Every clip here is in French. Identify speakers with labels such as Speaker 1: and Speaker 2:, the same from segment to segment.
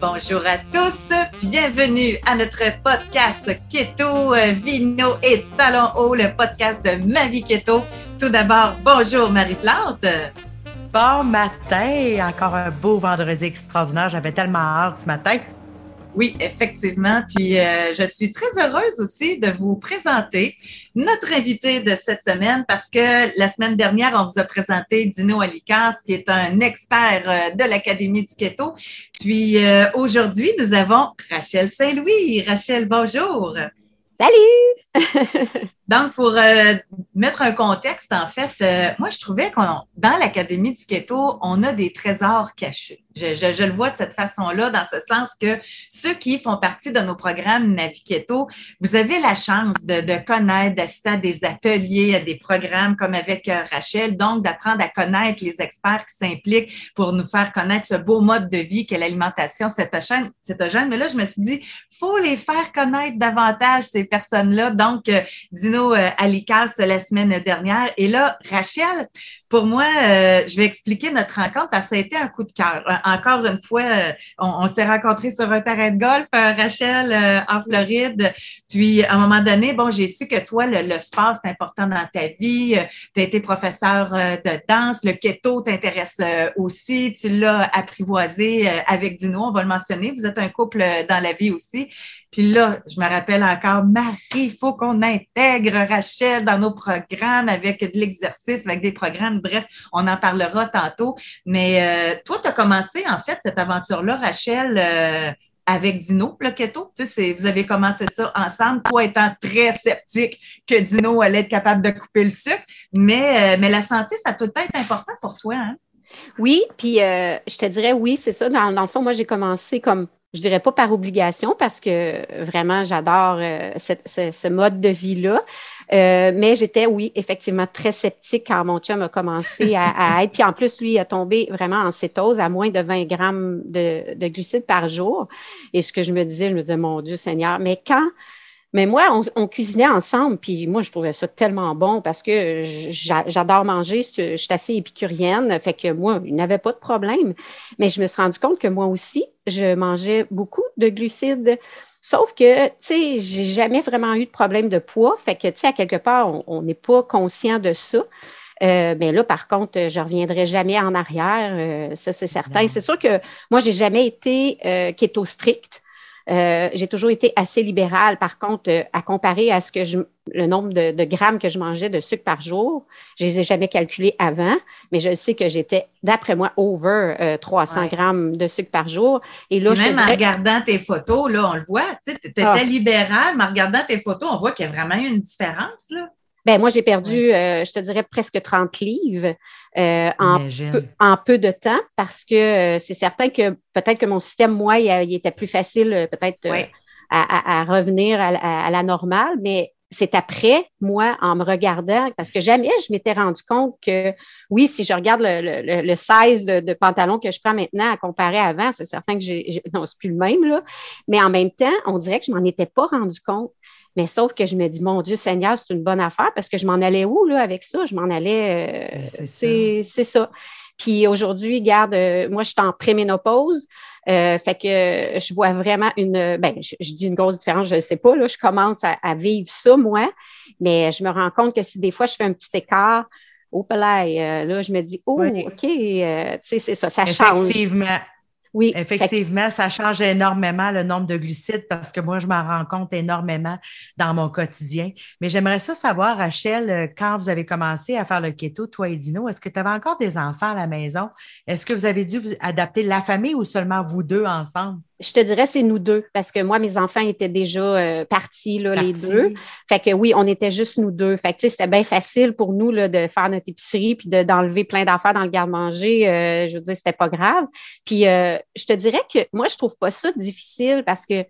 Speaker 1: Bonjour à tous, bienvenue à notre podcast Keto, euh, Vino et Talon Haut, le podcast de Ma vie Keto. Tout d'abord, bonjour Marie-Plante.
Speaker 2: Bon matin, encore un beau vendredi extraordinaire. J'avais tellement hâte ce matin.
Speaker 1: Oui, effectivement. Puis euh, je suis très heureuse aussi de vous présenter notre invité de cette semaine parce que la semaine dernière, on vous a présenté Dino Alicas, qui est un expert euh, de l'Académie du Keto. Puis euh, aujourd'hui, nous avons Rachel Saint-Louis. Rachel, bonjour.
Speaker 3: Salut!
Speaker 1: Donc, pour euh, mettre un contexte, en fait, euh, moi, je trouvais qu'on dans l'Académie du Keto, on a des trésors cachés. Je, je, le vois de cette façon-là, dans ce sens que ceux qui font partie de nos programmes Navi Keto, vous avez la chance de, de connaître, d'assister à des ateliers, à des programmes comme avec euh, Rachel, donc d'apprendre à connaître les experts qui s'impliquent pour nous faire connaître ce beau mode de vie qu'est l'alimentation cétogène. Mais là, je me suis dit, faut les faire connaître davantage, ces personnes-là. Donc, euh, à l'ICAS la semaine dernière. Et là, Rachel, pour moi, euh, je vais expliquer notre rencontre parce que ça a été un coup de cœur. Euh, encore une fois, on, s'est rencontrés sur un terrain de golf, Rachel, en Floride. Puis, à un moment donné, bon, j'ai su que toi, le, sport, c'est important dans ta vie. Tu as été professeur de danse. Le keto t'intéresse aussi. Tu l'as apprivoisé avec Dino, on va le mentionner. Vous êtes un couple dans la vie aussi. Puis là, je me rappelle encore, Marie, il faut qu'on intègre Rachel dans nos programmes avec de l'exercice, avec des programmes. Bref, on en parlera tantôt. Mais euh, toi, tu as commencé, en fait, cette aventure-là, Rachel, euh, avec Dino Plaquetto. Tu sais, vous avez commencé ça ensemble, toi étant très sceptique que Dino allait être capable de couper le sucre. Mais, euh, mais la santé, ça doit être important pour toi, hein?
Speaker 3: Oui, puis je te dirais oui, c'est ça. Dans, dans, le fond, moi, j'ai commencé comme je dirais pas par obligation parce que vraiment j'adore euh, ce, mode de vie-là. Euh, mais j'étais, oui, effectivement très sceptique quand mon chum a commencé à, être. Puis en plus, lui, il a tombé vraiment en cétose à moins de 20 grammes de, de glucides par jour. Et ce que je me disais, je me disais, mon Dieu Seigneur, mais quand mais moi, on, cuisinait ensemble, puis moi, je trouvais ça tellement bon parce que j'adore manger, je suis assez épicurienne, fait que moi, il n'avait pas de problème. Mais je me suis rendu compte que moi aussi, je mangeais beaucoup de glucides. Sauf que, tu sais, j'ai jamais vraiment eu de problème de poids. Fait que, tu sais, à quelque part, on n'est pas conscient de ça. Euh, mais là, par contre, je reviendrai jamais en arrière. Euh, ça, c'est certain. C'est sûr que moi, j'ai jamais été euh, keto strict. Euh, j'ai toujours été assez libérale. Par contre, euh, à comparer à ce que je, le nombre de, grammes que je mangeais de sucre par jour, je les ai jamais calculés avant, mais je sais que j'étais, d'après moi, over 300 euh, grammes de sucre par jour.
Speaker 1: Et là, même en regardant tes photos, là, on le voit, tu étais ah. libérale, mais en regardant tes photos, on voit qu'il y a vraiment eu une différence, là.
Speaker 3: Ben, moi, j'ai perdu, euh, je te dirais, presque 30 livres euh, en, peu, en, peu, de temps parce que euh, c'est certain que peut-être que mon système, moi, il, était plus facile peut-être à, revenir à, la normale, mais c'est après, moi, en me regardant, parce que jamais je m'étais rendu compte que, oui, si je regarde le, le, 16 de, de, pantalon que je prends maintenant à comparer avant, c'est certain que j'ai, non, c'est plus le même, là. Mais en même temps, on dirait que je m'en étais pas rendu compte. Mais sauf que je me dis, mon Dieu Seigneur, c'est une bonne affaire parce que je m'en allais où là, avec ça? Je m'en allais. Euh, c'est ça. Puis aujourd'hui, garde, euh, moi, je suis en préménopause. Euh, fait que je vois vraiment une, ben, je, dis une grosse différence, je ne sais pas, là, je commence à, vivre ça, moi, mais je me rends compte que si des fois je fais un petit écart, oh, là, là je me dis, oh, OK, tu sais, c'est ça, ça change.
Speaker 2: Effectivement. Oui. Effectivement, ça change énormément le nombre de glucides parce que moi, je m'en rends compte énormément dans mon quotidien. Mais j'aimerais ça savoir, Rachel, euh, quand vous avez commencé à faire le keto, toi et Dino, est-ce que tu avais encore des enfants à la maison? Est-ce que vous avez dû vous adapter la famille ou seulement vous deux ensemble?
Speaker 3: Je te dirais, c'est nous deux, parce que moi, mes enfants étaient déjà euh, partis, là, les deux. Fait que oui, on était juste nous deux. Fait que c'était bien facile pour nous là, de faire notre épicerie puis d'enlever plein d'affaires dans le garde-manger. Euh, je veux dire, c'était pas grave. Puis euh, je te dirais que moi, je trouve pas ça difficile parce que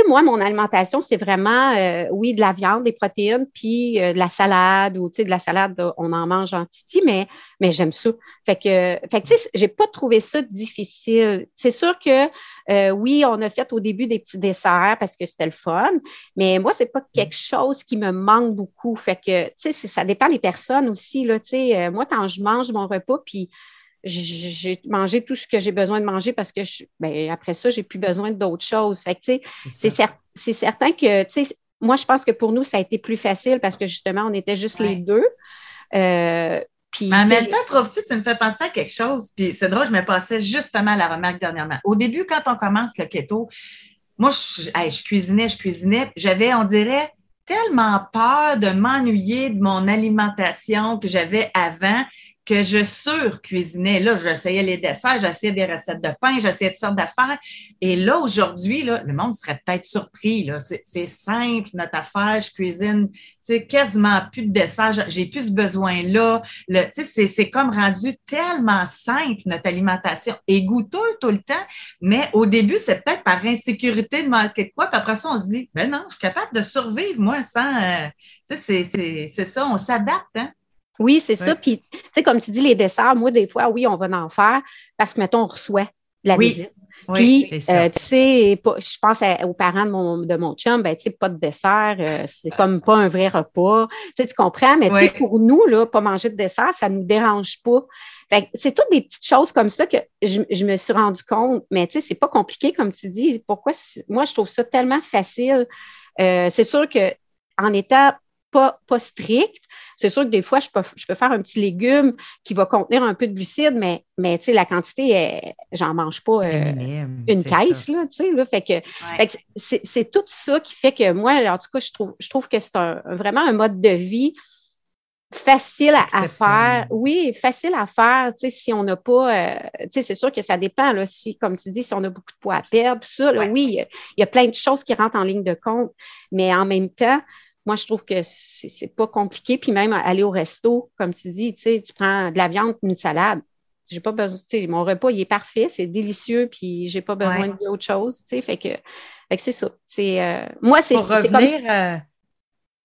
Speaker 3: sais, moi, mon alimentation, c'est vraiment, oui, de la viande, des protéines, puis de la salade, ou, tu sais, de la salade, on en mange en titi, mais, mais j'aime ça. Fait que, fait que, tu sais, j'ai pas trouvé ça difficile. C'est sûr que euh, oui, on a fait au début des petits desserts parce que c'était le fun, mais moi, c'est pas quelque chose qui me manque beaucoup. Fait que, tu sais, ça dépend des personnes aussi, là, tu sais. Euh, moi, quand je mange mon repas, puis j'ai mangé tout ce que j'ai besoin de manger parce que ben, après ça, j'ai plus besoin d'autres choses. c'est certain que, moi, je pense que pour nous, ça a été plus facile parce que justement, on était juste les deux.
Speaker 1: Euh, puis, mais en même temps, trouves-tu, tu me fais penser à quelque chose. Puis c'est drôle, je me passais justement à la remarque dernièrement. Au début, quand on commence le keto, moi, je, je cuisinais, je cuisinais. J'avais, on dirait, tellement peur de m'ennuyer de mon alimentation que j'avais avant que je surcuisinais. Là, j'essayais les desserts, j'essayais des recettes de pain, j'essayais toutes sortes d'affaires. Et là, aujourd'hui, le monde serait peut-être surpris. C'est, simple, notre affaire, je cuisine quasiment plus de desserts, j'ai plus ce besoin-là. C'est, comme rendu tellement simple, notre alimentation, et goûteux tout le temps. Mais au début, c'est peut-être par insécurité de manquer de quoi. Puis après ça, on se dit, ben non, je suis capable de survivre, moi, sans... Euh, c'est ça, on s'adapte, hein?
Speaker 3: Oui, c'est ça. Puis, tu sais, comme tu dis, les desserts, moi, des fois, oui, on va en faire parce que, mettons, on reçoit la visite. Puis, euh, tu sais, je pense aux parents de mon, de mon chum, ben, tu sais, pas de dessert, euh, c'est comme pas un vrai repas. Tu sais, tu comprends, mais tu sais, pour nous, là, pas manger de dessert, ça nous dérange pas. Fait c'est toutes des petites choses comme ça que je, je me suis rendu compte, mais tu sais, c'est pas compliqué, comme tu dis. Pourquoi? Moi, je trouve ça tellement facile. Euh, c'est sûr que en étant pas, pas strict. C'est sûr que des fois, je peux, je peux faire un petit légume qui va contenir un peu de glucides, mais, mais la quantité, j'en mange pas euh, une caisse. Là, là, fait que, c'est tout ça qui fait que moi, en tout cas, je trouve, je trouve que c'est vraiment un mode de vie facile à, faire. Oui, facile à faire, tu sais, si on n'a pas, euh, tu sais, c'est sûr que ça dépend, là, si, comme tu dis, si on a beaucoup de poids à perdre, tout ça, oui, il y, a plein de choses qui rentrent en ligne de compte, mais en même temps, moi, je trouve que c'est pas compliqué. Puis même aller au resto, comme tu dis, tu sais, tu prends de la viande, une salade. J'ai pas besoin, tu sais, mon repas, il est parfait, c'est délicieux, puis j'ai pas besoin d'autre chose, tu sais, fait que, c'est ça. C'est, euh, moi, c'est
Speaker 2: comme ça.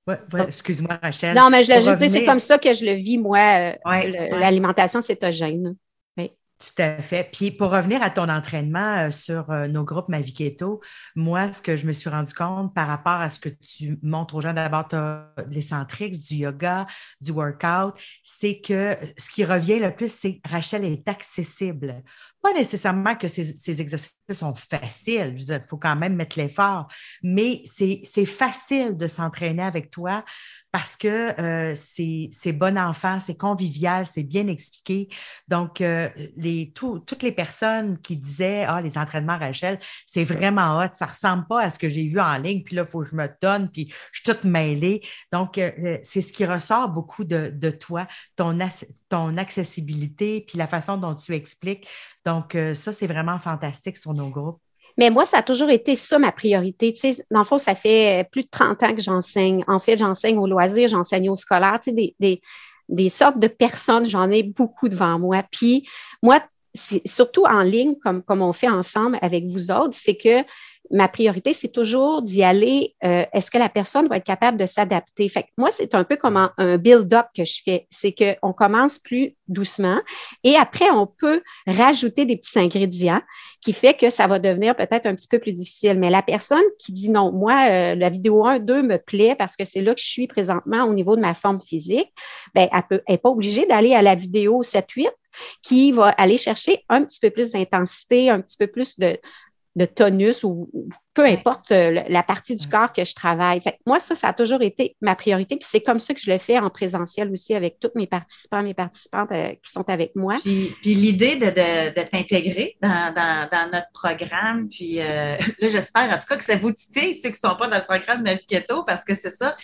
Speaker 2: Euh, excuse-moi, Rachel.
Speaker 3: Non, mais je le juste dire, c'est comme ça que je le vis, moi, euh, l'alimentation cétogène.
Speaker 2: Tout à fait. Puis pour revenir à ton entraînement euh, sur euh, nos groupes Ma moi, ce que je me suis rendu compte par rapport à ce que tu montres aux gens, d'abord, tu as du yoga, du workout, c'est que ce qui revient le plus, c'est Rachel est accessible. Pas nécessairement que ces, exercices sont faciles, il faut quand même mettre l'effort, mais c'est facile de s'entraîner avec toi parce que euh, c'est bon enfant, c'est convivial, c'est bien expliqué. Donc, euh, les, toutes les personnes qui disaient Ah, les entraînements Rachel, c'est vraiment hot, ça ne ressemble pas à ce que j'ai vu en ligne, puis là, il faut que je me donne, puis je suis toute mêlée. Donc, euh, c'est ce qui ressort beaucoup de, toi, ton, ton accessibilité, puis la façon dont tu expliques. Donc, ça, c'est vraiment fantastique sur nos groupes.
Speaker 3: Mais moi, ça a toujours été ça ma priorité. Tu sais, dans le fond, ça fait plus de 30 ans que j'enseigne. En fait, j'enseigne au loisir, j'enseigne au scolaire, tu sais, des, des, des sortes de personnes, j'en ai beaucoup devant moi. Puis moi, surtout en ligne, comme, comme on fait ensemble avec vous autres, c'est que ma priorité, c'est toujours d'y aller. Euh, est-ce que la personne va être capable de s'adapter? Fait moi, c'est un peu comme un, build-up que je fais. C'est qu'on commence plus doucement et après, on peut rajouter des petits ingrédients qui fait que ça va devenir peut-être un petit peu plus difficile. Mais la personne qui dit non, moi, euh, la vidéo 1, 2 me plaît parce que c'est là que je suis présentement au niveau de ma forme physique, ben, elle n'est pas obligée d'aller à la vidéo 7, 8 qui va aller chercher un petit peu plus d'intensité, un petit peu plus de, de tonus ou, peu importe euh, la partie du corps que je travaille. Fait moi, ça, ça a toujours été ma priorité. Puis c'est comme ça que je le fais en présentiel aussi avec tous mes participants, mes participantes euh, qui sont avec moi.
Speaker 1: Puis, l'idée de, de, t'intégrer dans, dans, notre programme, puis euh, là, j'espère en tout cas que ça vous titille, ceux qui ne sont pas dans le programme de Keto, parce que c'est ça.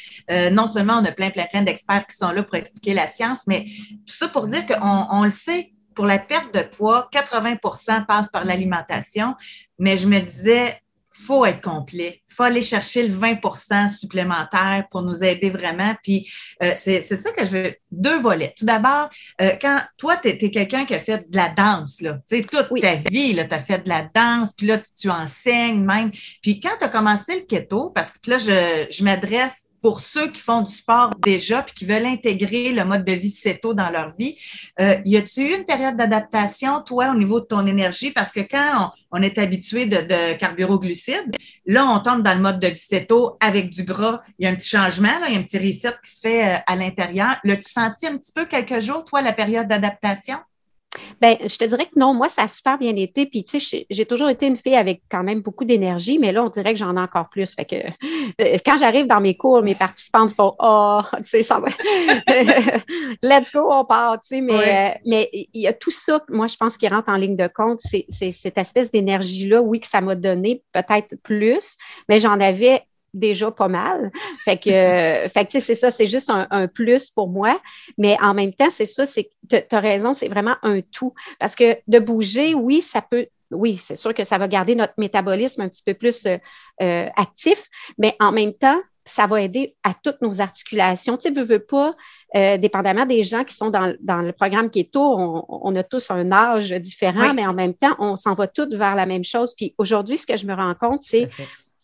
Speaker 1: non seulement on a plein, plein, plein d'experts qui sont là pour expliquer la science, mais tout ça pour dire qu'on on le sait pour la perte de poids, 80% passe par l'alimentation, mais je me disais, faut être complet. faut aller chercher le 20% supplémentaire pour nous aider vraiment. Puis, euh, c'est ça que je veux. Deux volets. Tout d'abord, euh, quand toi, tu es, quelqu'un qui a fait de la danse, là, tu sais, toute ta vie, tu as fait de la danse, puis là, tu, enseignes même. Puis, quand tu as commencé le keto, parce que là, je, je m'adresse pour ceux qui font du sport déjà puis qui veulent intégrer le mode de vie céto dans leur vie. Euh, y a-tu eu une période d'adaptation, toi, au niveau de ton énergie? Parce que quand on, est habitué de, de carburo-glucides, là, on tombe dans le mode de vie céto avec du gras. Il y a un petit changement, là, il y a un petit reset qui se fait euh, à l'intérieur. L'as-tu senti un petit peu quelques jours, toi, la période d'adaptation?
Speaker 3: Ben, je te dirais que non, moi, ça a super bien été. Puis, tu sais, j'ai toujours été une fille avec quand même beaucoup d'énergie, mais là, on dirait que j'en ai encore plus. Fait que euh, quand j'arrive dans mes cours, mes participantes font Oh, tu sais, ça va. Let's go, on part, tu sais. Mais, euh, mais il y a tout ça, moi, je pense, qui rentre en ligne de compte. C'est cette espèce d'énergie-là, oui, que ça m'a donné peut-être plus, mais j'en avais déjà pas mal. Fait que, fait que c'est ça, c'est juste un, plus pour moi. Mais en même temps, c'est ça, c'est tu as raison, c'est vraiment un tout. Parce que de bouger, oui, ça peut. Oui, c'est sûr que ça va garder notre métabolisme un petit peu plus euh, euh, actif, mais en même temps, ça va aider à toutes nos articulations. Tu sais, veux, veux pas, euh, dépendamment des gens qui sont dans, le programme Keto, on, on a tous un âge différent, mais en même temps, on s'en va tous vers la même chose. Puis aujourd'hui, ce que je me rends compte, c'est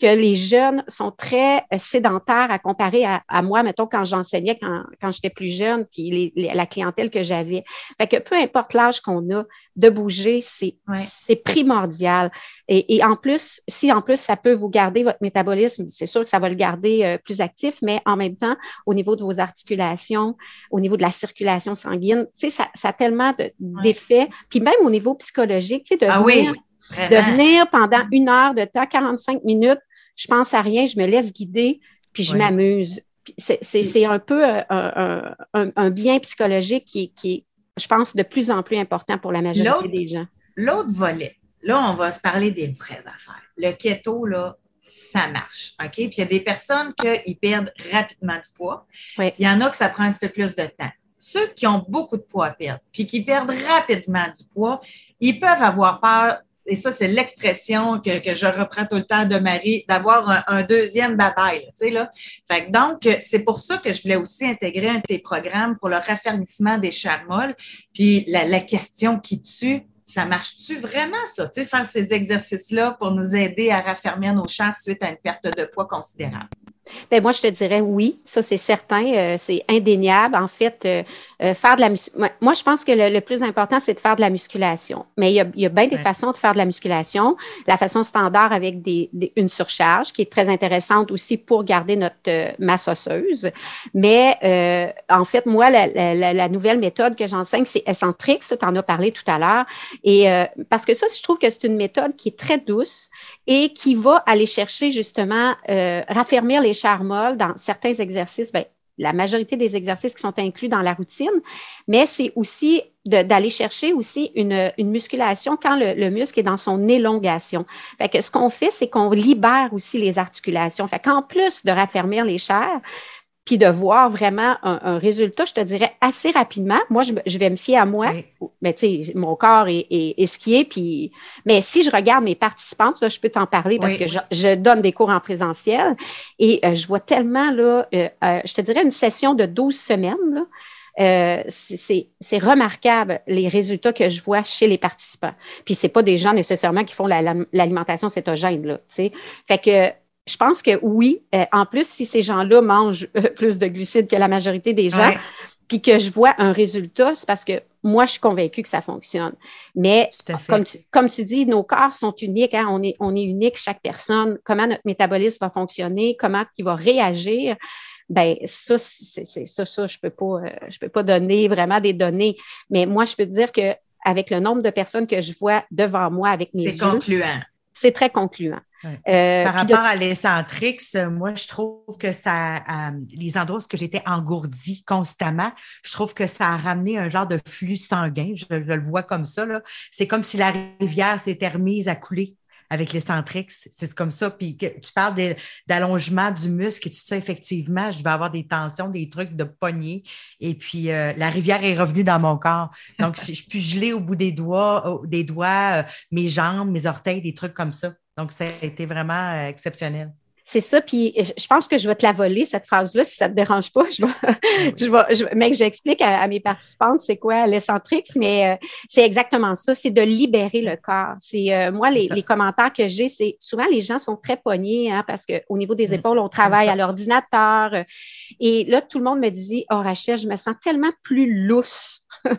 Speaker 3: que les jeunes sont très euh, sédentaires à comparer à, moi, mettons, quand j'enseignais, quand, quand j'étais plus jeune, puis la clientèle que j'avais. Fait que peu importe l'âge qu'on a, de bouger, c'est c'est primordial. Et, et, en plus, si en plus ça peut vous garder votre métabolisme, c'est sûr que ça va le garder euh, plus actif, mais en même temps, au niveau de vos articulations, au niveau de la circulation sanguine, tu sais, ça, ça a tellement d'effets. Puis même au niveau psychologique, tu sais, de ah venir, de venir pendant une heure de temps, 45 minutes, je pense à rien, je me laisse guider, puis je m'amuse. C'est un peu euh, un, bien psychologique qui, est, je pense, de plus en plus important pour la majorité des gens.
Speaker 1: L'autre volet, là, on va se parler des vraies affaires. Le keto, là, ça marche. OK? Puis il y a des personnes qui perdent rapidement du poids. Il y en a que ça prend un petit peu plus de temps. Ceux qui ont beaucoup de poids à perdre, puis qui perdent rapidement du poids, ils peuvent avoir peur et ça, c'est l'expression que, je reprends tout le temps de Marie, d'avoir un, deuxième babaille. Tu sais, là. Donc, c'est pour ça que je voulais aussi intégrer un de tes programmes pour le raffermissement des charmoles. Puis la, la question qui tue, ça marche-tu vraiment, ça? Tu sais, faire ces exercices-là pour nous aider à raffermir nos chars suite à une perte de poids considérable?
Speaker 3: Bien, moi, je te dirais oui, ça c'est certain, euh, c'est indéniable. En fait, euh, euh, faire de la moi, je pense que le, plus important, c'est de faire de la musculation. Mais il y a, il y a bien des façons de faire de la musculation. La façon standard avec des, une surcharge, qui est très intéressante aussi pour garder notre masse osseuse. Mais en fait, moi, la, la, la nouvelle méthode que j'enseigne, c'est Eccentrix, tu en as parlé tout à l'heure. Et parce que ça, je trouve que c'est une méthode qui est très douce et qui va aller chercher justement raffermir les charmoles dans certains exercices, bien, la majorité des exercices qui sont inclus dans la routine, mais c'est aussi d'aller chercher aussi une, musculation quand le, muscle est dans son élongation. Fait que ce qu'on fait, c'est qu'on libère aussi les articulations. Fait qu'en plus de raffermir les chairs, puis de voir vraiment un, résultat, je te dirais, assez rapidement. Moi, je, vais me fier à moi, mais tu sais, mon corps est, est, ce qui est, puis... Mais si je regarde mes participantes, là, je peux t'en parler parce que je, donne des cours en présentiel et euh, je vois tellement, là, euh, euh, je te dirais une session de 12 semaines, là, c'est remarquable les résultats que je vois chez les participants. Puis c'est pas des gens nécessairement qui font l'alimentation cétogène là, tu sais. Fait que je pense que oui. Euh, en plus, si ces gens-là mangent euh, plus de glucides que la majorité des gens, puis que je vois un résultat, c'est parce que moi, je suis convaincue que ça fonctionne. Mais comme tu, comme tu dis, nos corps sont uniques. Hein? On, est, on est unique, chaque personne. Comment notre métabolisme va fonctionner, comment il va réagir? Ben ça, c'est ça, ça, je peux pas, euh, je peux pas donner vraiment des données. Mais moi, je peux te dire que avec le nombre de personnes que je vois devant moi avec mes yeux,
Speaker 1: c'est concluant.
Speaker 3: C'est très concluant.
Speaker 2: Euh, Par rapport à l'Escentrix, moi, je trouve que ça, euh, les endroits où j'étais engourdie constamment, je trouve que ça a ramené un genre de flux sanguin. Je, le vois comme ça. C'est comme si la rivière s'était remise à couler avec les Centrix. C'est comme ça. Puis tu parles d'allongement du muscle et tout ça, effectivement, je vais avoir des tensions, des trucs de poignée. Et puis euh, la rivière est revenue dans mon corps. Donc, je, puis geler au bout des doigts, des doigts mes jambes, mes orteils, des trucs comme ça. Donc, ça a été vraiment euh, exceptionnel.
Speaker 3: C'est ça, puis je pense que je vais te la voler, cette phrase-là, si ça ne te dérange pas. Je vais, je mais que j'explique à, mes participantes c'est quoi l'Escentrix, mais euh, c'est exactement ça, c'est de libérer le corps. C'est euh, Moi, les, commentaires que j'ai, c'est souvent les gens sont très poignés hein, parce qu'au niveau des épaules, on travaille à l'ordinateur. et là, tout le monde me dit Oh, Rachel, je me sens tellement plus lousse. Là,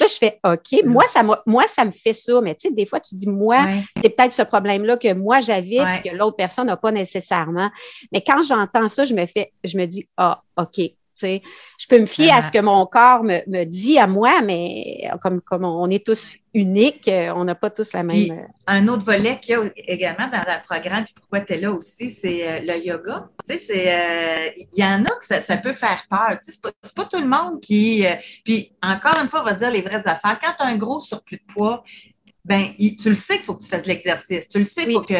Speaker 3: je fais OK, moi ça, moi, ça me fait ça, mais tu sais, des fois, tu dis Moi, c'est peut-être ce problème-là que moi j'avais et que l'autre personne n'a pas nécessairement. Mais quand j'entends ça, je me fais, je me dis, ah, OK, Je peux me fier à ce que mon corps me, dit à moi, mais comme, comme on est tous uniques, on n'a pas tous la même. Euh,
Speaker 1: un autre volet qu'il y a également dans le programme, puis pourquoi tu es là aussi, c'est euh, le yoga. Tu sais, euh, il y en a que ça, peut faire peur. Tu sais, c'est pas, tout le monde qui. puis encore une fois, on va dire les vraies affaires. Quand tu as un gros surplus de poids, ben, tu le sais qu'il faut que tu fasses de l'exercice. Tu le sais, il faut que.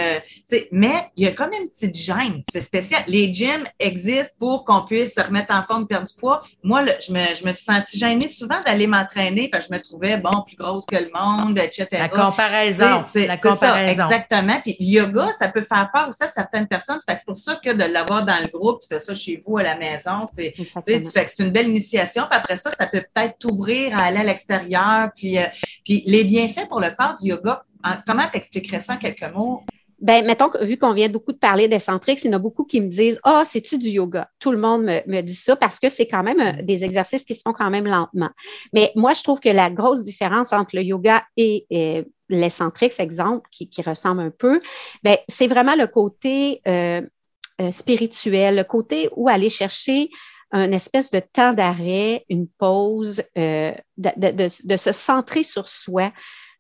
Speaker 1: Mais il y a comme une petite gêne. C'est spécial. Les gyms existent pour qu'on puisse se remettre en forme, perdre du poids. Moi, je, me, je me suis sentie gênée souvent d'aller m'entraîner parce que je me trouvais, bon, plus grosse que le monde, etc.
Speaker 2: La comparaison. C'est, la comparaison.
Speaker 1: exactement. Puis yoga, ça peut faire peur aussi à certaines personnes. C'est pour ça que de l'avoir dans le groupe, tu fais ça chez vous à la maison. C'est, tu fais que c'est une belle initiation. Puis après ça, ça peut peut-être t'ouvrir à aller à l'extérieur. Puis, euh, puis les bienfaits pour le corps du yoga. Comment t'expliquerais ça en quelques mots?
Speaker 3: Ben, mettons que vu qu'on vient beaucoup de parler d'excentrique, il y en a beaucoup qui me disent Ah, oh, c'est-tu du yoga? Tout le monde me, dit ça parce que c'est quand même euh, des exercices qui se font quand même lentement. Mais moi, je trouve que la grosse différence entre le yoga et, l'excentrique, exemple, qui, ressemble un peu, ben, c'est vraiment le côté euh, euh, spirituel, le côté où aller chercher un espèce de temps d'arrêt, une pause, de, de, se centrer sur soi,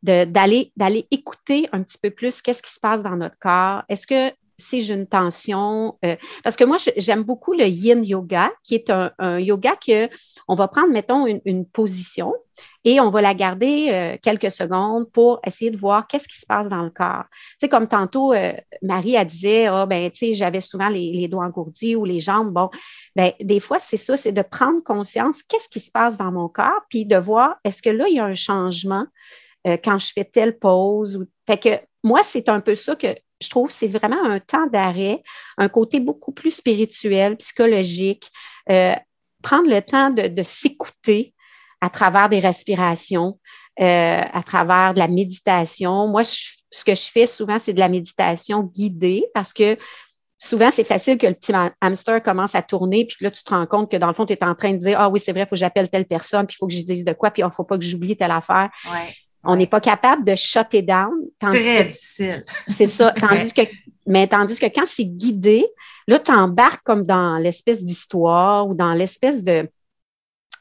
Speaker 3: d'aller d'aller écouter un petit peu plus qu'est-ce qui se passe dans notre corps. Est-ce que si j'ai une tension, euh, parce que moi, j'aime beaucoup le yin yoga, qui est un, yoga que on va prendre, mettons, une, position et on va la garder euh, quelques secondes pour essayer de voir qu'est-ce qui se passe dans le corps. Tu sais, comme tantôt, euh, Marie, a disait, ah, ben, tu sais, j'avais souvent les, les, doigts engourdis ou les jambes. Bon, ben, des fois, c'est ça, c'est de prendre conscience, qu'est-ce qui se passe dans mon corps, puis de voir, est-ce que là, il y a un changement? Euh, quand je fais telle pause. Ou... Fait que moi, c'est un peu ça que je trouve, c'est vraiment un temps d'arrêt, un côté beaucoup plus spirituel, psychologique, euh, prendre le temps de, s'écouter à travers des respirations, euh, à travers de la méditation. Moi, ce que je fais souvent, c'est de la méditation guidée parce que souvent, c'est facile que le petit hamster commence à tourner, puis là, tu te rends compte que dans le fond, tu es en train de dire Ah oui, c'est vrai, il faut que j'appelle telle personne, puis il faut que je dise de quoi, puis il ne faut pas que j'oublie telle affaire. On n'est pas capable de shut down.
Speaker 1: Très difficile.
Speaker 3: C'est ça. Tandis que, mais tandis que quand c'est guidé, là, tu embarques comme dans l'espèce d'histoire ou dans l'espèce de.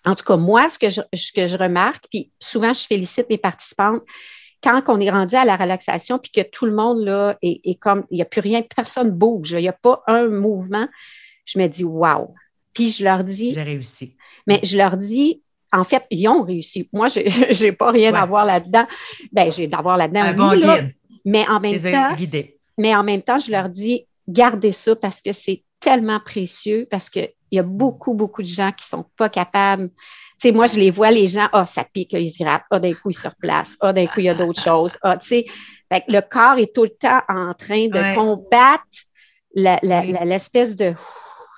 Speaker 3: En tout cas, moi, ce que je, que je remarque, puis souvent, je félicite mes participantes, quand on est rendu à la relaxation, puis que tout le monde là est, comme, il n'y a plus rien, personne bouge, il n'y a pas un mouvement, je me dis, wow. Puis je leur dis.
Speaker 2: J'ai réussi.
Speaker 3: Mais je leur dis, en fait, ils ont réussi. Moi, je n'ai pas rien à voir là-dedans. Ben, j'ai d'avoir là-dedans. Un bon mais en même temps, mais en même temps, je leur dis, gardez ça parce que c'est tellement précieux, parce qu'il y a beaucoup, beaucoup de gens qui ne sont pas capables. Tu sais, moi, je les vois, les gens, ah, oh, ça pique, ils se grattent, ah, d'un coup, ils se replacent, ah, d'un coup, il y a d'autres choses. Ah, tu sais, le corps est tout le temps en train de combattre l'espèce de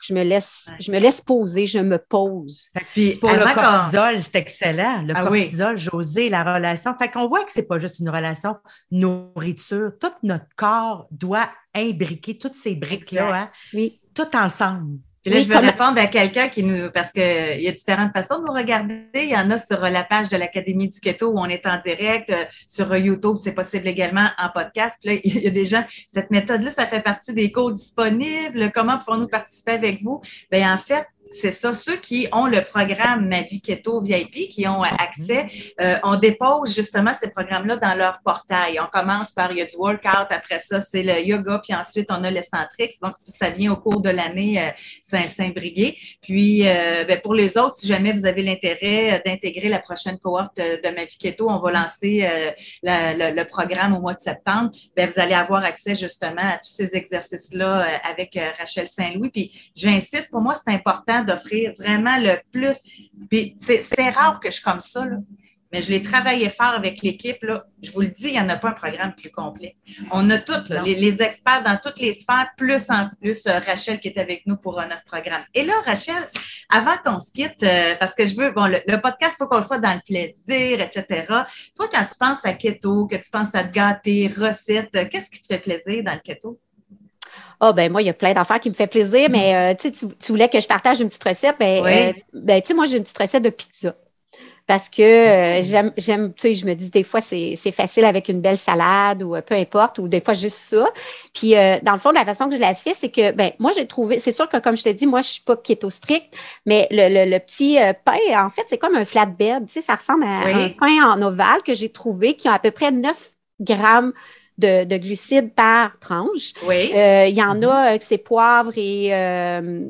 Speaker 3: je me laisse, je me laisse poser, je me pose.
Speaker 2: Puis pour le cortisol, c'est excellent. Le ah cortisol, José, la relation. Fait qu'on voit que c'est pas juste une relation nourriture. Tout notre corps doit imbriquer toutes ces briques-là, hein, oui. tout ensemble.
Speaker 1: Puis là, je veux répondre à quelqu'un qui nous, parce qu'il y a différentes façons de nous regarder. Il y en a sur la page de l'Académie du Keto où on est en direct. Euh, sur YouTube, c'est possible également en podcast. Là, il y a des gens, cette méthode-là, ça fait partie des cours disponibles. Comment pouvons-nous participer avec vous? Bien, en fait, c'est ça. Ceux qui ont le programme Ma vie keto VIP, qui ont accès, euh, on dépose justement ces programmes-là dans leur portail. On commence par, il y a du workout, après ça, c'est le yoga, puis ensuite, on a le Centrix. Donc, ça vient au cours de l'année euh, Saint-Briguet. Puis, euh, ben, pour les autres, si jamais vous avez l'intérêt d'intégrer la prochaine cohorte de Ma vie keto, on va lancer le, programme au mois de septembre. Ben, vous allez avoir accès justement à tous ces exercices-là avec Rachel Saint-Louis. Puis, j'insiste, pour moi, c'est important d'offrir vraiment le plus. Puis c'est rare que je suis comme ça, mais je l'ai travaillé fort avec l'équipe. Je vous le dis, il n'y en a pas un programme plus complet. On a tous, les, experts dans toutes les sphères, plus en plus euh, Rachel qui est avec nous pour euh, notre programme. Et là, Rachel, avant qu'on se quitte, euh, parce que je veux, bon, le, podcast, il faut qu'on soit dans le plaisir, etc. Toi, quand tu penses à keto, que tu penses à te gâter, recettes, qu'est-ce qui te fait plaisir dans le keto?
Speaker 3: Ah, ben moi, il y a plein d'affaires qui me fait plaisir, mais euh, tu, tu voulais que je partage une petite recette. Ben, euh, ben tu sais, moi, j'ai une petite recette de pizza. parce que euh, j'aime, j'aime, tu sais, je me dis des fois, c'est, facile avec une belle salade ou peu importe, ou des fois juste ça. Puis, dans le fond, la façon que je la fais, c'est que, ben, moi, j'ai trouvé, c'est sûr que comme je te dis, moi, je suis pas keto strict, mais le, petit pain, en fait, c'est comme un flatbed, tu sais, ça ressemble à un pain en ovale que j'ai trouvé qui a à peu près 9 grammes de, glucides par tranche.
Speaker 1: Oui.
Speaker 3: Euh, il y en a euh, que c'est poivre et euh,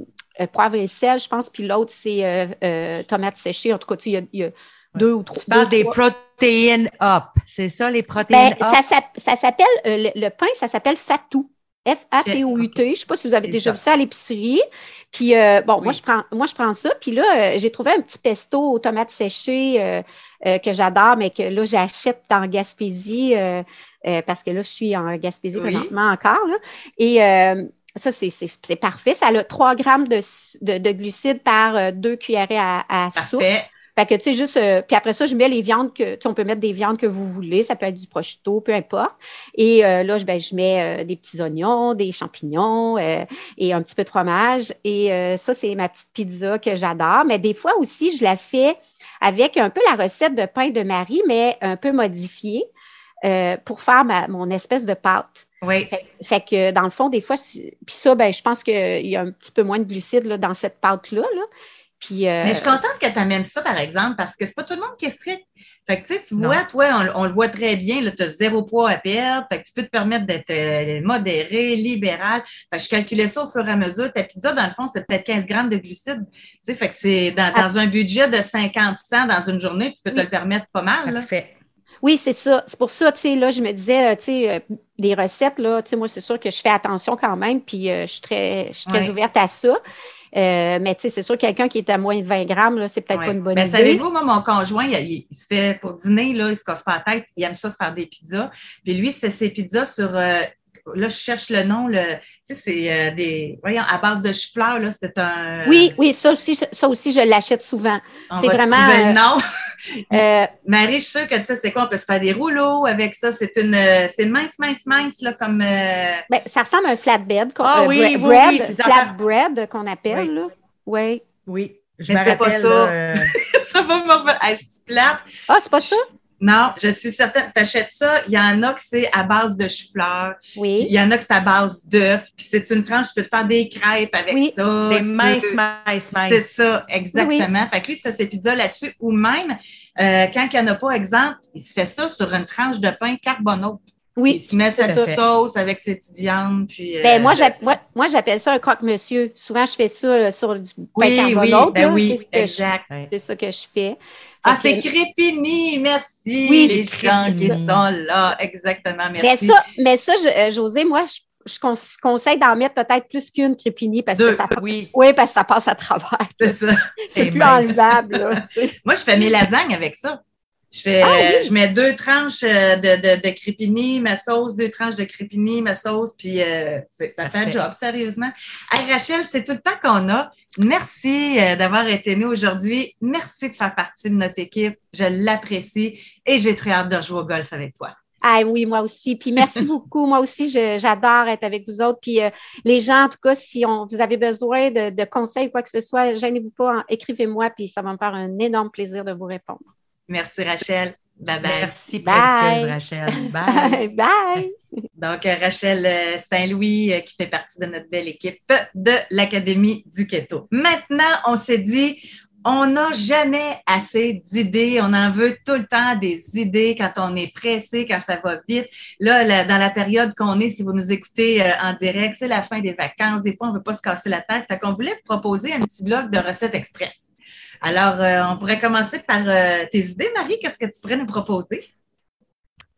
Speaker 3: poivre et sel, je pense, puis l'autre, c'est tomates séchées. En tout cas, il y a, deux ou trois.
Speaker 2: Tu parles des protéines up, c'est ça, les protéines
Speaker 3: ben, up? Ça, s'appelle, le, pain, ça s'appelle Fatou. F-A-T-O-U-T. Je ne sais pas si vous avez déjà vu ça à l'épicerie. Puis, bon, moi, je prends, moi, je prends ça. Puis là, j'ai trouvé un petit pesto aux tomates séchées que j'adore, mais que là, j'achète en Gaspésie. Euh, parce que là, je suis en Gaspésie présentement encore. Et euh, ça, c'est parfait. Ça a 3 grammes de, de, glucides par 2 euh, cuillerées à, à soupe. Fait que, tu sais, juste, puis après ça, je mets les viandes que, tu sais, on peut mettre des viandes que vous voulez. Ça peut être du prosciutto, peu importe. Et là, je, ben, je mets des petits oignons, des champignons et un petit peu de fromage. Et ça, c'est ma petite pizza que j'adore. Mais des fois aussi, je la fais avec un peu la recette de pain de Marie, mais un peu modifiée. Euh, pour faire mon espèce de pâte.
Speaker 1: Oui.
Speaker 3: Fait, que dans le fond, des fois, puis ça, ben, je pense qu'il y a un petit peu moins de glucides là, dans cette pâte-là. Puis,
Speaker 1: euh, Mais je suis contente que tu amènes ça, par exemple, parce que c'est pas tout le monde qui est strict. Fait que, tu vois, toi, on, le voit très bien, tu as zéro poids à perdre. Fait que tu peux te permettre d'être euh, modéré, libéral. Fait que je calculais ça au fur et à mesure. Ta pizza, dans le fond, c'est peut-être 15 grammes de glucides. Tu sais, fait que c'est dans, ah. un budget de 50 cents dans une journée, tu peux te le permettre pas mal.
Speaker 2: Parfait.
Speaker 3: Oui, c'est ça. C'est pour ça, tu sais, là, je me disais, tu sais, euh, les recettes, là, tu sais, moi, c'est sûr que je fais attention quand même, puis euh, je suis très, je suis très ouverte à ça. Euh, mais tu sais, c'est sûr, quelqu'un qui est à moins de 20 grammes, là, c'est peut-être pas une bonne mais idée.
Speaker 1: Savez-vous, moi, mon conjoint, il, se fait pour dîner, là, il se casse pas la tête, il aime ça se faire des pizzas. Puis lui, il se fait ses pizzas sur là, je cherche le nom, le, tu sais, c'est euh, des, voyons, à base de chou-fleur, là, c'était un...
Speaker 3: Oui, oui, ça aussi, ça aussi, je l'achète souvent.
Speaker 1: C'est vraiment... le euh, nom. euh, Marie, je suis sûre que tu sais, c'est quoi, on peut se faire des rouleaux avec ça, c'est une, c'est mince, mince, mince, là, comme...
Speaker 3: Ben, ça ressemble à un flatbed.
Speaker 1: Ah oui, oui,
Speaker 3: bread,
Speaker 1: oui,
Speaker 3: c'est flatbread qu'on appelle, là. Oui.
Speaker 2: Oui.
Speaker 1: Je Mais c'est pas ça. ça va me revenir. c'est plate?
Speaker 3: Ah, c'est pas ça?
Speaker 1: Non, je suis certaine. Tu achètes ça, il y en a que c'est à base de chou-fleur.
Speaker 3: Oui.
Speaker 1: Il y en a que c'est à base d'œufs. Puis c'est une tranche, tu peux te faire des crêpes avec
Speaker 2: oui.
Speaker 1: ça.
Speaker 2: C'est mince, mince, mince.
Speaker 1: C'est ça, exactement. Fait que lui, il se fait ses pizzas là-dessus. Ou même, euh, quand il n'y en a pas, exemple, il se fait ça sur une tranche de pain carbonate.
Speaker 3: Oui.
Speaker 1: Il se met sa sauce avec ses petites viandes. Puis,
Speaker 3: ben, moi, j'appelle ça un croque-monsieur. Souvent, je fais ça sur du pain carbonate.
Speaker 1: Oui, ben oui, exact.
Speaker 3: C'est ça que je fais.
Speaker 1: Ah, c'est Crépini, merci. Oui, les gens qui sont là, exactement, merci.
Speaker 3: Mais ça, mais ça euh, José, moi, je, conseille d'en mettre peut-être plus qu'une Crépini parce que ça passe, oui. parce que ça passe à travers.
Speaker 1: C'est ça.
Speaker 3: C'est plus enlevable.
Speaker 1: moi, je fais mes lasagnes avec ça. Je, fais, ah je mets deux tranches euh, de, de, de, crépini, ma sauce, deux tranches de crépini, ma sauce, puis euh, ça fait un job, sérieusement. Hey, Rachel, c'est tout le temps qu'on a. Merci euh, d'avoir été nous aujourd'hui. Merci de faire partie de notre équipe. Je l'apprécie et j'ai très hâte de jouer au golf avec toi.
Speaker 3: Ah oui, moi aussi. Puis merci beaucoup. Moi aussi, j'adore être avec vous autres. Puis les gens, en tout cas, si on, vous avez besoin de, de conseils ou quoi que ce soit, gênez-vous pas, écrivez-moi, puis ça va me faire un énorme plaisir de vous répondre.
Speaker 1: Merci, Rachel. Bye bye.
Speaker 2: Merci, bye. Rachel. Bye.
Speaker 3: bye.
Speaker 1: Donc, Rachel euh, Saint-Louis, euh, qui fait partie de notre belle équipe de l'Académie du Keto. Maintenant, on s'est dit, on n'a jamais assez d'idées. On en veut tout le temps des idées quand on est pressé, quand ça va vite. Là, dans la période qu'on est, si vous nous écoutez euh, en direct, c'est la fin des vacances. Des fois, on ne veut pas se casser la tête. Fait qu'on voulait vous proposer un petit bloc de recettes express. Alors, euh, on pourrait commencer par euh, tes idées, Marie. Qu'est-ce que tu pourrais nous proposer?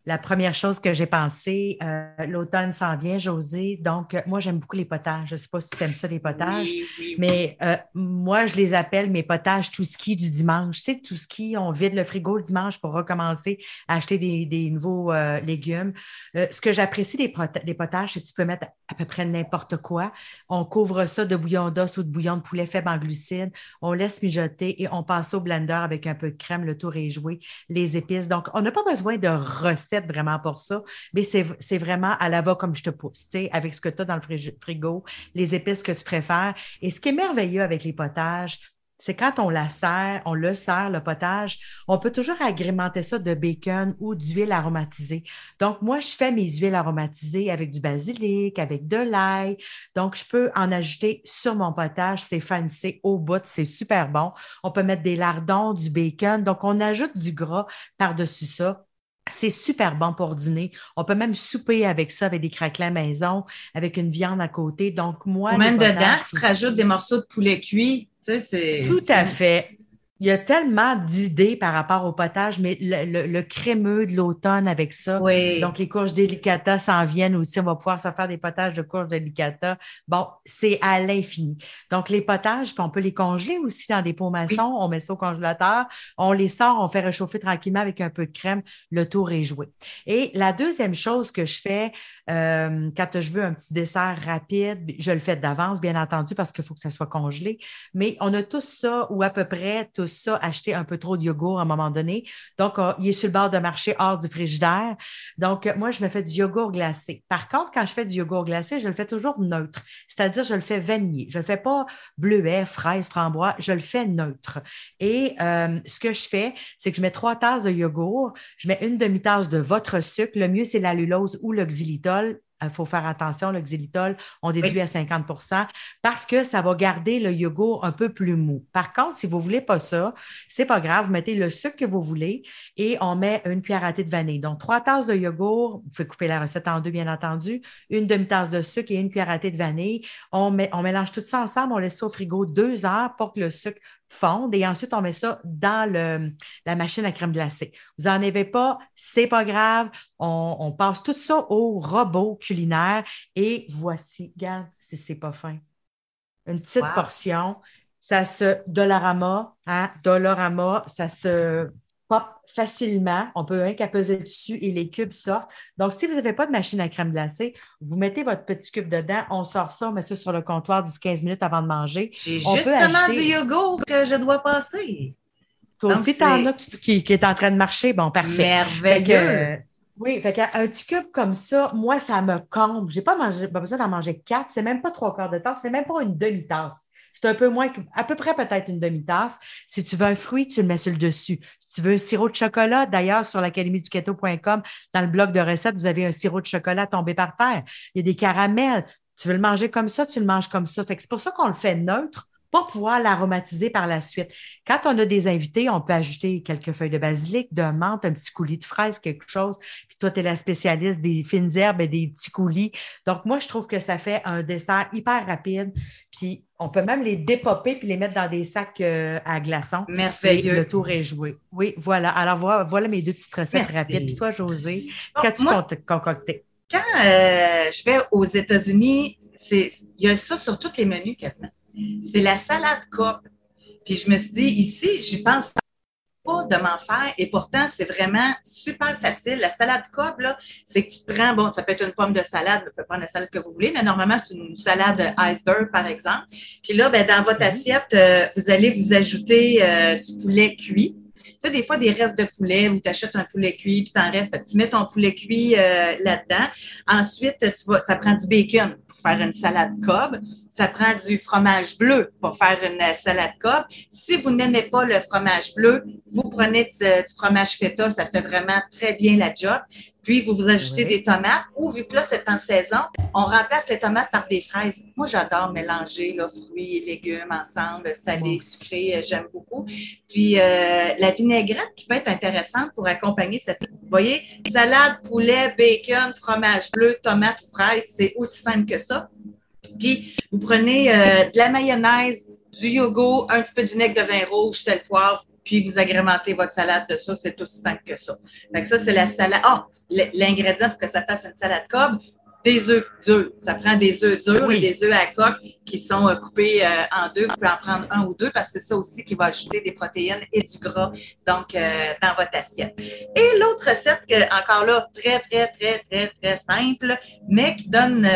Speaker 2: La première chose que j'ai pensé, euh, l'automne s'en vient, José. Donc, euh, moi, j'aime beaucoup les potages. Je ne sais pas si tu aimes ça, les potages, mais euh, moi, je les appelle mes potages tout ski du dimanche. Tu sais, tout ski, on vide le frigo le dimanche pour recommencer à acheter des, nouveaux légumes. ce que j'apprécie des, potages, c'est que tu peux mettre à peu près n'importe quoi. On couvre ça de bouillon d'os ou de bouillon de poulet faible en glucides. On laisse mijoter et on passe au blender avec un peu de crème. Le tour est joué, les épices. Donc, on n'a pas besoin de recettes vraiment pour ça, mais c'est vraiment à la va comme je te pousse, avec ce que tu as dans le frigo, les épices que tu préfères. Et ce qui est merveilleux avec les potages, c'est quand on la sert, on le sert, le potage, on peut toujours agrémenter ça de bacon ou d'huile aromatisée. Donc, moi, je fais mes huiles aromatisées avec du basilic, avec de l'ail. Donc, je peux en ajouter sur mon potage. C'est fancy au bout, c'est super bon. On peut mettre des lardons, du bacon. Donc, on ajoute du gras par-dessus ça. C'est super bon pour dîner. On peut même souper avec ça, avec des craquelins maison, avec une viande à côté. Donc, moi.
Speaker 1: même dedans, tu rajoutes des morceaux de poulet cuit. Tu sais, c'est.
Speaker 2: Tout à fait il y a tellement d'idées par rapport au potage, mais le, crémeux de l'automne avec ça. Donc, les courges délicata s'en viennent aussi. On va pouvoir se faire des potages de courges délicata. Bon, c'est à l'infini. Donc, les potages, puis on peut les congeler aussi dans des pots maçons. On met ça au congélateur. On les sort, on fait réchauffer tranquillement avec un peu de crème. Le tour est joué. Et la deuxième chose que je fais euh, quand je veux un petit dessert rapide, je le fais d'avance, bien entendu, parce qu'il faut que ça soit congelé. Mais on a tous ça, ou à peu près tous ça, acheter un peu trop de yogourt à un moment donné. Donc, euh, il est sur le bord de marché hors du frigidaire. Donc, euh, moi, je me fais du yogourt glacé. Par contre, quand je fais du yogourt glacé, je le fais toujours neutre. C'est-à-dire, je le fais vanillé. Je ne le fais pas bleuet, fraise, framboise. Je le fais neutre. Et euh, ce que je fais, c'est que je mets trois tasses de yogourt. Je mets une demi-tasse de votre sucre. Le mieux, c'est l'allulose ou le xylitol il faut faire attention, le xylitol, on déduit à 50% parce que ça va garder le yogourt un peu plus mou. Par contre, si vous ne voulez pas ça, ce n'est pas grave, vous mettez le sucre que vous voulez et on met une cuillère à thé de vanille. Donc, trois tasses de yogourt, vous pouvez couper la recette en deux, bien entendu, une demi-tasse de sucre et une cuillère à thé de vanille. On, met, on mélange tout ça ensemble, on laisse ça au frigo deux heures pour que le sucre fonde et ensuite on met ça dans le, la machine à crème glacée. Vous n'en avez pas, c'est pas grave. On, passe tout ça au robot culinaire et voici, regarde si c'est pas fin. Une petite portion. Ça se dollarama, hein, dollarama, ça se pop facilement. On peut rien qu'à peser dessus et les cubes sortent. Donc, si vous n'avez pas de machine à crème glacée, vous mettez votre petit cube dedans, on sort ça, on met ça sur le comptoir 10-15 minutes avant de manger.
Speaker 1: J'ai justement du yogourt que je dois passer.
Speaker 2: Toi aussi, tu en as qui, qui, est en train de marcher. Bon, parfait.
Speaker 1: Merveilleux.
Speaker 2: oui, fait un petit cube comme ça, moi, ça me comble. Je n'ai pas, pas besoin d'en manger quatre. C'est même pas trois quarts de tasse. C'est même pas une demi-tasse. C'est un peu moins, à peu près peut-être une demi-tasse. Si tu veux un fruit, tu le mets sur le dessus. Si tu veux un sirop de chocolat, d'ailleurs, sur l'académie du keto.com, dans le bloc de recettes, vous avez un sirop de chocolat tombé par terre. Il y a des caramels. Tu veux le manger comme ça, tu le manges comme ça. Fait c'est pour ça qu'on le fait neutre pour pouvoir l'aromatiser par la suite. Quand on a des invités, on peut ajouter quelques feuilles de basilic, de menthe, un petit coulis de fraise, quelque chose. Puis toi, tu es la spécialiste des fines herbes et des petits coulis. Donc, moi, je trouve que ça fait un dessert hyper rapide. Puis on peut même les dépopper puis les mettre dans des sacs euh, à glaçons.
Speaker 1: Merveilleux.
Speaker 2: le tour est joué. Oui, voilà. Alors, voilà, mes deux petites recettes rapides. Puis toi, José, qu'as-tu concocté?
Speaker 1: Quand euh, je vais aux États-Unis, il y a ça sur tous les menus quasiment. C'est la salade Cobb. Puis je me suis dit, ici, j'y pense pas de m'en faire. Et pourtant, c'est vraiment super facile. La salade Cobb, là, c'est que tu prends, bon, ça peut être une pomme de salade, vous pouvez prendre la salade que vous voulez, mais normalement, c'est une salade iceberg, par exemple. Puis là, ben, dans votre mhm. assiette, euh, vous allez vous ajouter euh, du poulet cuit. Tu sais, des fois, des restes de poulet où tu achètes un poulet cuit, puis t'en restes. Tu mets ton poulet cuit euh, là-dedans. Ensuite, tu vas, ça prend du bacon faire une salade Cobb. Ça prend du fromage bleu pour faire une salade Cobb. Si vous n'aimez pas le fromage bleu, vous prenez du fromage feta, ça fait vraiment très bien la job. Puis, vous vous ajoutez des tomates ou, vu que là, c'est en saison, on remplace les tomates par des fraises. Moi, j'adore mélanger là, fruits et légumes ensemble, salé, sucré, euh, j'aime beaucoup. Puis, euh, la vinaigrette qui peut être intéressante pour accompagner cette... Vous voyez, salade, poulet, bacon, fromage bleu, tomates, fraises, c'est aussi simple que ça. Puis, vous prenez euh, de la mayonnaise, du yogourt, un petit peu de vinaigre de vin rouge, sel, poivre, puis vous agrémentez votre salade de ça. C'est aussi simple que ça. Fait que ça, c'est la salade. Ah, l'ingrédient pour que ça fasse une salade cob, des œufs durs. Ça prend des œufs durs et des œufs à coque qui sont euh, coupés euh, en deux. Vous pouvez en prendre un ou deux parce que c'est ça aussi qui va ajouter des protéines et du gras donc euh, dans votre assiette. Et l'autre recette, que, encore là, très, très, très, très, très simple, mais qui donne.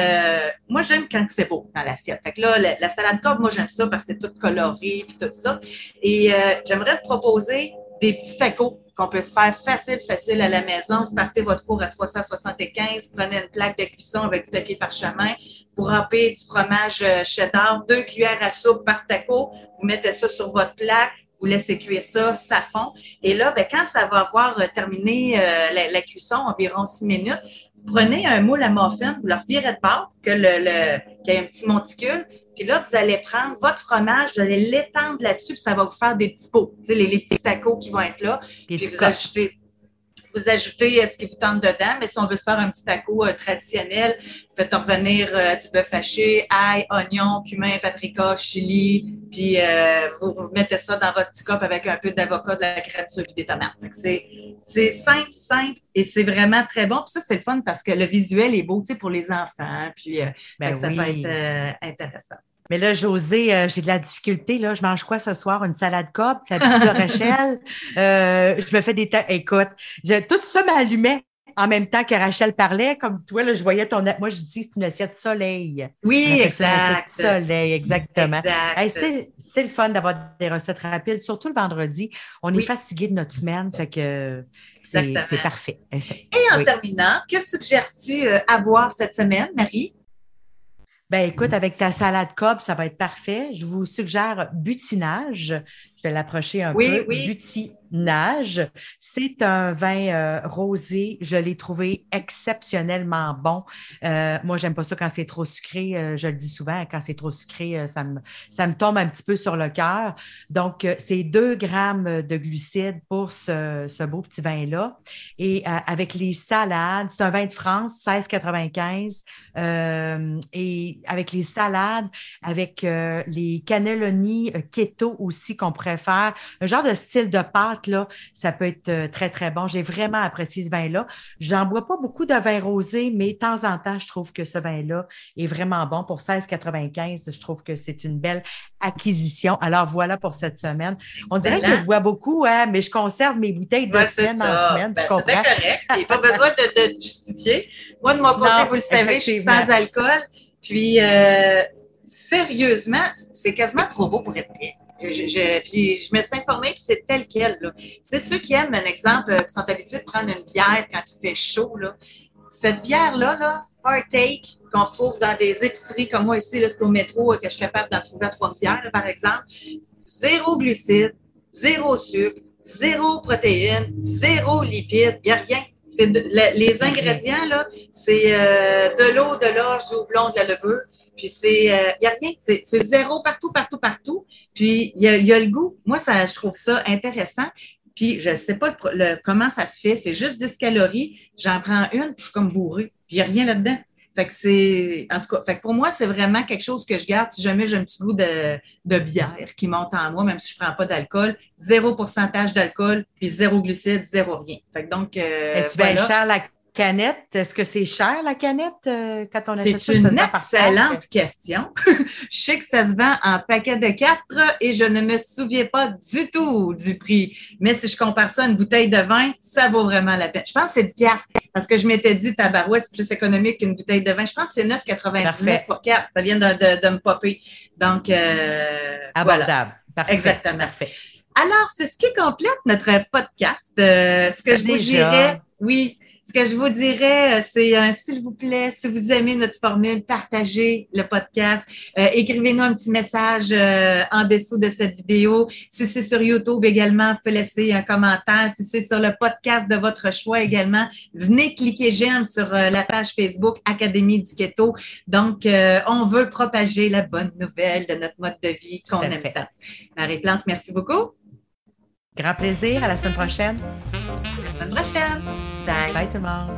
Speaker 1: moi, j'aime quand c'est beau dans l'assiette. Fait que là, la, salade coque, moi, j'aime ça parce que c'est tout coloré et tout ça. Et j'aimerais vous proposer des petits tacos qu'on peut se faire facile, facile à la maison. Vous partez votre four à 375, prenez une plaque de cuisson avec du papier parchemin, vous râpez du fromage euh, cheddar, deux cuillères à soupe par taco, vous mettez ça sur votre plaque, vous laissez cuire ça, ça fond. Et là, ben, quand ça va avoir euh, terminé euh, la, cuisson, environ six minutes, vous prenez un moule à muffin, vous le revirez de bord, qu'il y ait un petit monticule, puis là, vous allez prendre votre fromage, vous allez l'étendre là-dessus, puis ça va vous faire des petits pots, tu sais, les, petits tacos qui vont être là. puis vous ajoutez, vous ajoutez ce qui vous tente dedans, mais si on veut se faire un petit taco euh, traditionnel, faites revenir euh, du bœuf haché, ail, oignon, cumin, paprika, chili, puis euh, vous, mettez ça dans votre petit cup avec un peu d'avocat, de la crème sur des tomates. C'est simple, simple et c'est vraiment très bon. Puis ça, c'est le fun parce que le visuel est beau, tu sais, pour les enfants, puis ben ça va être intéressant.
Speaker 2: Mais là, José, euh, j'ai de la difficulté. Là. Je mange quoi ce soir? Une salade cope, la pizza Rachel? Euh, je me fais des... Écoute, tout ça m'allumait en même temps que Rachel parlait. Comme toi, là, je voyais ton... Moi, je dis c'est une assiette soleil.
Speaker 1: Oui, exact.
Speaker 2: soleil, exactement. c'est le fun d'avoir des recettes rapides, surtout le vendredi. On est fatigué de notre semaine, fait que c'est parfait.
Speaker 1: Et en terminant, que suggères-tu euh, à boire cette semaine, Marie?
Speaker 2: Ben écoute, avec ta salade cob, ça va être parfait. Je vous suggère butinage. Je vais l'approcher un peu. Butinage. C'est un vin euh, rosé. Je l'ai trouvé exceptionnellement bon. Euh, moi, j'aime pas ça quand c'est trop sucré. Euh, je le dis souvent, quand c'est trop sucré, ça, me, ça me tombe un petit peu sur le cœur. Donc, c'est 2 grammes de glucides pour ce, ce beau petit vin-là. Et avec les salades, c'est un vin de France, 16,95. et avec les salades, avec les cannelloni keto aussi qu'on pourrait faire. Un genre de style de pâte, là, ça peut être euh, très, très bon. J'ai vraiment apprécié ce vin-là. J'en bois pas beaucoup de vin rosé, mais de temps en temps, je trouve que ce vin-là est vraiment bon. Pour 16,95, je trouve que c'est une belle acquisition. Alors voilà pour cette semaine. On dirait que je bois beaucoup, hein, mais je conserve mes bouteilles de semaine en semaine.
Speaker 1: Ben, c'est correct. Il n'y a pas besoin de, justifier. Moi, de mon côté, vous le savez, je suis sans alcool. Puis, euh, sérieusement, c'est quasiment trop beau pour être vrai. Je, puis je me suis informée, puis c'est tel quel. C'est ceux qui aiment, un exemple, euh, qui sont habitués de prendre une bière quand il fait chaud. Là. Cette bière-là, là, qu'on trouve dans des épiceries comme moi ici, c'est au métro, que je suis capable d'en trouver à Trois-Rivières, par exemple. Zéro glucides, zéro sucre, zéro protéines, zéro lipides, il n'y a rien. les ingrédients, c'est euh, de l'eau, de l'orge, du houblon, de la levure. Puis c'est, il euh, n'y a rien, c'est, zéro partout, partout, partout. Puis il y a, y a, le goût. Moi, ça, je trouve ça intéressant. Puis je ne sais pas le, comment ça se fait. C'est juste 10 calories. J'en prends une, puis je suis comme bourrée. Puis il n'y a rien là-dedans. Fait que c'est, en tout cas, fait que pour moi, c'est vraiment quelque chose que je garde si jamais j'ai un petit goût de, de bière qui monte en moi, même si je ne prends pas d'alcool. Zéro pourcentage d'alcool, puis zéro glucide, zéro rien. Fait que donc.
Speaker 2: Euh, voilà. cher la canette, est-ce que c'est cher la canette euh, quand on achète
Speaker 1: C'est une excellente question. je sais que ça se vend en paquet de quatre et je ne me souviens pas du tout du prix. Mais si je compare ça à une bouteille de vin, ça vaut vraiment la peine. Je pense que c'est 10 piastres parce que je m'étais dit tabarouette, c'est plus économique qu'une bouteille de vin. Je pense que c'est 9,99 pour quatre. Ça vient de, de, me popper. Donc, euh,
Speaker 2: Abordable.
Speaker 1: Parfait. Exactement. Parfait. Alors, c'est ce qui complète notre podcast. Euh, ce que je vous dirais, oui, ce que je vous dirais, euh, c'est euh, s'il vous plaît, si vous aimez notre formule, partagez le podcast. Euh, écrivez-nous un petit message en dessous de cette vidéo. Si c'est sur YouTube également, faites laisser un commentaire. Si c'est sur le podcast de votre choix également, venez cliquer j'aime sur la page Facebook Académie du Keto. Donc, on veut propager la bonne nouvelle de notre mode de vie qu'on aime tant. Marie Plante, merci beaucoup.
Speaker 2: Grand plaisir. À la semaine prochaine.
Speaker 1: À la semaine prochaine.
Speaker 2: Bye. Bye tout le monde.